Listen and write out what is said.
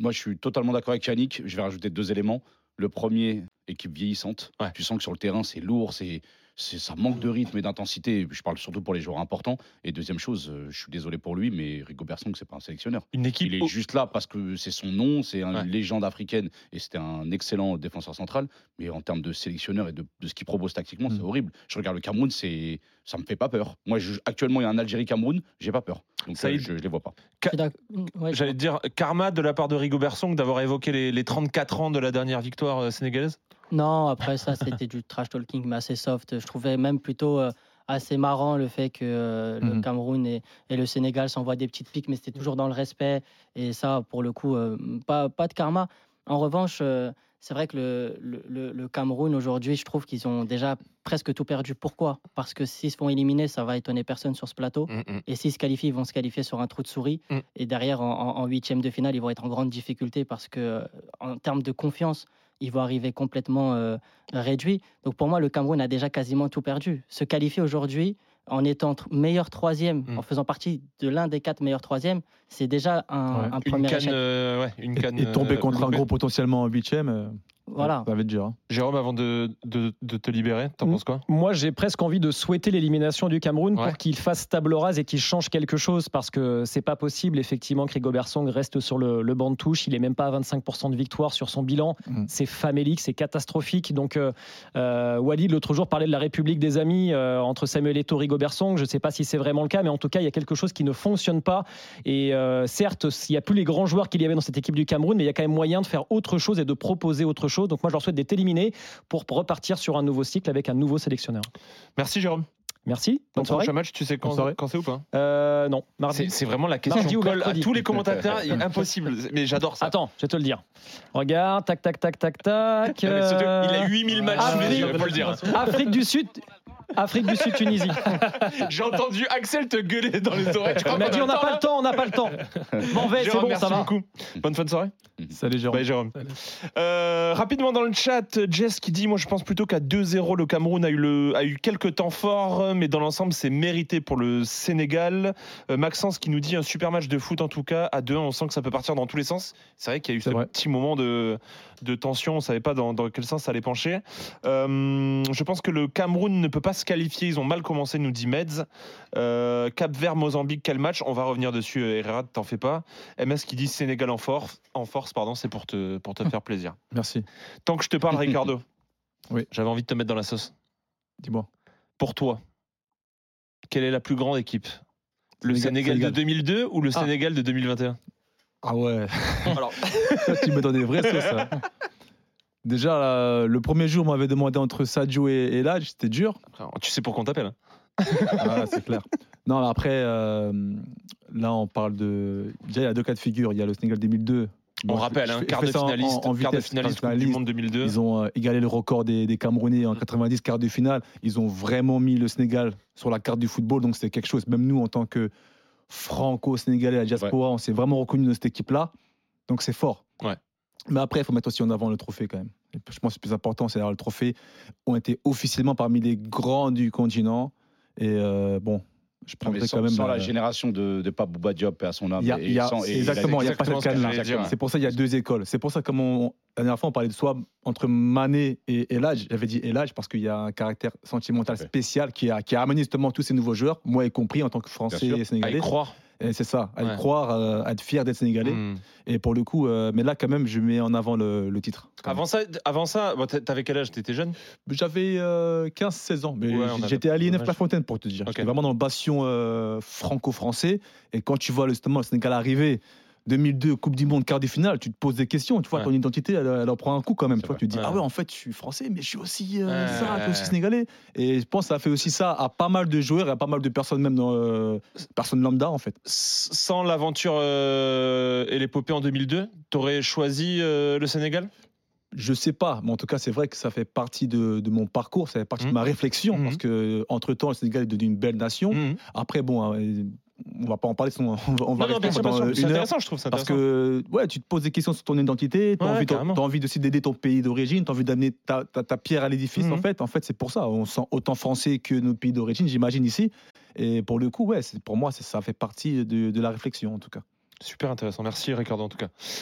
Moi, je suis totalement d'accord avec Yannick. Je vais rajouter deux éléments. Le premier, équipe vieillissante. Ouais. Tu sens que sur le terrain, c'est lourd, c'est, c'est- ça manque de rythme et d'intensité. Je parle surtout pour les joueurs importants. Et deuxième chose, euh, je suis désolé pour lui, mais Rigo Bersong, c'est pas un sélectionneur. Une équipe. Il est juste là parce que c'est son nom, c'est une Ouais. légende africaine et c'était un excellent défenseur central. Mais en termes de sélectionneur et de, de ce qu'il propose tactiquement, c'est Mm. horrible. Je regarde le Cameroun, c'est, ça me fait pas peur. Moi, je- actuellement, il y a un Algérie-Cameroun, j'ai pas peur. Donc, Saïd. euh, je, je les vois pas. Suis d'ac- ouais, J'allais te dire, karma de la part de Rigo Bersong d'avoir évoqué les, les 34 ans de la dernière victoire euh, sénégalaise? Non, après ça, c'était du trash talking, mais assez soft. Je trouvais même plutôt euh, assez marrant le fait que euh, le Mhm. Cameroun et, et le Sénégal s'envoient des petites piques, mais c'était toujours dans le respect. Et ça, pour le coup, euh, pas, pas de karma. En revanche, euh, c'est vrai que le, le- le- le Cameroun, aujourd'hui, je trouve qu'ils ont déjà presque tout perdu. Pourquoi? Parce que s'ils se font éliminer, ça va étonner personne sur ce plateau. Mm, mm. Et s'ils se qualifient, ils vont se qualifier sur un trou de souris. Mm. Et derrière, en- huitième de finale, ils vont être en grande difficulté parce que, en termes de confiance, ils vont arriver complètement euh, réduits. Donc pour moi, le Cameroun a déjà quasiment tout perdu. Se qualifier aujourd'hui en étant meilleur troisième, Mm. en faisant partie de l'un des quatre meilleurs troisièmes, c'est déjà un, Ouais. un Une premier canne, échec. euh, ouais, une canne. Et tomber euh, contre un gros potentiellement en huitième, euh, Voilà. ça va être dur. hein. Jérôme, avant de, de, de te libérer, t'en penses quoi? Moi, j'ai presque envie de souhaiter l'élimination du Cameroun Ouais. pour qu'il fasse table rase et qu'il change quelque chose parce que c'est pas possible, effectivement, que Rigobert Song reste sur le, le banc de touche. Il est même pas à 25% de victoire sur son bilan. Mm. C'est famélique, c'est catastrophique. Donc, euh, euh, Walid, l'autre jour, parlait de la République des Amis euh, entre Samuel Eto'o et Rigobert Song. Je sais pas si c'est vraiment le cas, mais en tout cas, il y a quelque chose qui ne fonctionne pas. Et euh, certes, il n'y a plus les grands joueurs qu'il y avait dans cette équipe du Cameroun, mais il y a quand même moyen de faire autre chose et de proposer autre chose. Donc, moi, je leur souhaite d'être éliminés pour repartir sur un nouveau cycle avec un nouveau sélectionneur. Merci Jérôme. Merci. Ton Bonne soirée. prochain match, tu sais quand, quand c'est ou pas? Euh, non, C'est mardi. c'est vraiment la question Mardi ou colle à tous les commentateurs. il est impossible. Mais j'adore ça. Attends, je vais te le dire. Regarde, tac, tac, tac, tac, tac. Euh, il a 8000 matchs sous les Afrique. yeux, faut le dire. Afrique du Sud. Afrique du Sud, Tunisie. J'ai entendu Axel te gueuler dans les oreilles. Tu crois On a qu'on dit on n'a pas le temps, on n'a pas le temps. M'en vais, c'est Jérôme, bon, merci ça va. beaucoup. Bonne fin de soirée. Salut Jérôme. Bye Jérôme. Euh, rapidement dans le chat, Jess qui dit Moi je pense plutôt qu'à 2-0, le Cameroun a eu, le, a eu quelques temps forts, mais dans l'ensemble c'est mérité pour le Sénégal. Euh, Maxence qui nous dit Un super match de foot en tout cas. À 2 on sent que ça peut partir dans tous les sens. C'est vrai qu'il y a eu ce vrai. petit moment de, de tension, on ne savait pas dans, dans quel sens ça allait pencher. Euh, je pense que le Cameroun ne peut pas se qualifier, ils ont mal commencé, nous dit Meds. Euh, Cap Vert, Mozambique, quel match? On va revenir dessus, Herrera, t'en fais pas. MS qui dit Sénégal en force, en force pardon, c'est pour te, pour te faire plaisir. Merci. Tant que je te parle, Ricardo, Oui. j'avais envie de te mettre dans la sauce. Dis-moi. Pour toi, quelle est la plus grande équipe? Le Sénégal- Sénégal, de Sénégal. 2002 ou le Ah. Sénégal de 2021 Ah ouais. Alors, tu me donnes des vraies sauces. hein. Déjà, là, le premier jour, on m'avait demandé entre Sadio et, et Lodge, c'était dur. tu sais pourquoi on t'appelle hein Ah, c'est clair. Non, après, euh, là, on parle de. Déjà, il y a deux cas de figure. Il y a le Sénégal 2002. On Bon, rappelle, hein, quart de en- en quart de finaliste du. Monde 2002. Ils ont euh, égalé le record des, des Camerounais en 90, quart de finale. Ils ont vraiment mis le Sénégal sur la carte du football. Donc, c'est quelque chose. Même nous, en tant que franco-sénégalais, la diaspora, on s'est vraiment reconnu dans cette équipe-là. Donc, c'est fort. Ouais. Mais après, il faut mettre aussi en avant le trophée quand même. Et je pense que le plus important, c'est d'avoir le trophée. On était officiellement parmi les grands du continent. Et euh, bon, je sans, quand même. sans la euh, génération de, de Pape Bouba Diop et à son âme. il y a, et il y a- sans- et exactement, il n'y a pas cette canne-là. C'est pour ça qu'il y a deux écoles. C'est pour ça, comme on, la dernière fois, on parlait de soit entre Mané et Elage. J'avais dit Elage parce qu'il y a un caractère sentimental spécial qui a, qui a amené justement tous ces nouveaux joueurs, moi y compris en tant que Français et À y Sénégalais. croire. Et c'est ça, à y Ouais. croire, euh, à être fier d'être Sénégalais. Hmm. Et pour le coup, euh, mais là, quand même, je mets en avant le, le titre. Même. Avant ça, avant ça bon, t'avais quel âge? T'étais jeune? J'avais euh, 15-16 ans, mais Ouais, j'étais à l'INF. La Fontaine pour te dire. J'étais vraiment dans le bastion euh, franco-français. Et quand tu vois justement le Sénégal arriver, 2002, Coupe du Monde, quart de finale, tu te poses des questions. Tu vois, Ouais. ton identité, elle, elle en prend un coup quand même. Tu, vois, tu te dis, Ouais. ah ouais, en fait, je suis français, mais je suis aussi euh, ça, je suis aussi sénégalais. Et je pense que ça a fait aussi ça à pas mal de joueurs et à pas mal de personnes, même dans euh, personnes lambda, en fait. Sans l'aventure euh, et l'épopée en 2002, t'aurais choisi euh, le Sénégal? Je sais pas, mais en tout cas, c'est vrai que ça fait partie de, de mon parcours, ça fait partie de ma réflexion, Mhm. parce que entre temps, le Sénégal est devenu une belle nation. Mhm. Après, bon, euh, on va pas en parler, sinon on va, on va Non, rester pendant sûr. Une heure. intéressant, je trouve. c'est Parce que ouais, tu te poses des questions sur ton identité, tu as, Ouais, envie, envie aussi d'aider ton pays d'origine, tu as envie d'amener ta, ta- ta pierre à l'édifice. Mhm. En fait, en fait c'est pour ça. On sent autant français que nos pays d'origine, j'imagine ici. Et pour le coup, ouais, pour moi, ça fait partie de, de la réflexion en tout cas. Super intéressant. Merci Ricardo en tout cas.